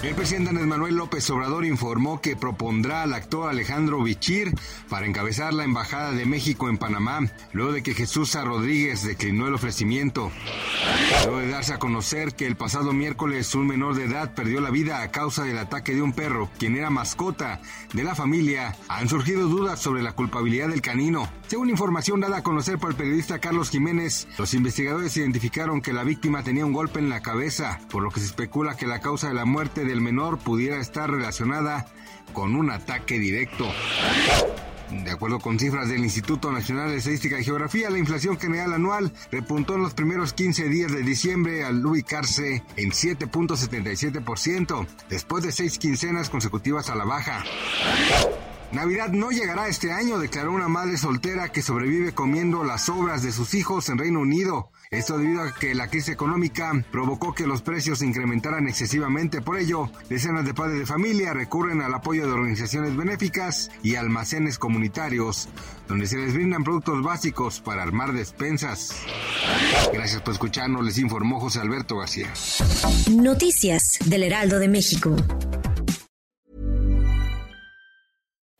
El presidente Andrés Manuel López Obrador informó que propondrá al actor Alejandro Bichir para encabezar la Embajada de México en Panamá, luego de que Jesús. Rodríguez declinó el ofrecimiento. Luego de darse a conocer que el pasado miércoles un menor de edad perdió la vida a causa del ataque de un perro, quien era mascota de la familia, han surgido dudas sobre la culpabilidad del canino. Según información dada a conocer por el periodista Carlos Jiménez, los investigadores identificaron que la víctima tenía un golpe en la cabeza, por lo que se especula que la causa de la muerte del menor pudiera estar relacionada con un ataque directo. De acuerdo con cifras del Instituto Nacional de Estadística y Geografía, la inflación general anual repuntó en los primeros 15 días de diciembre al ubicarse en 7.77%, después de seis quincenas consecutivas a la baja. Navidad no llegará este año, declaró una madre soltera que sobrevive comiendo las sobras de sus hijos en Reino Unido. Esto debido a que la crisis económica provocó que los precios se incrementaran excesivamente. Por ello, decenas de padres de familia recurren al apoyo de organizaciones benéficas y almacenes comunitarios, donde se les brindan productos básicos para armar despensas. Gracias por escucharnos, les informó José Alberto García. Noticias del Heraldo de México.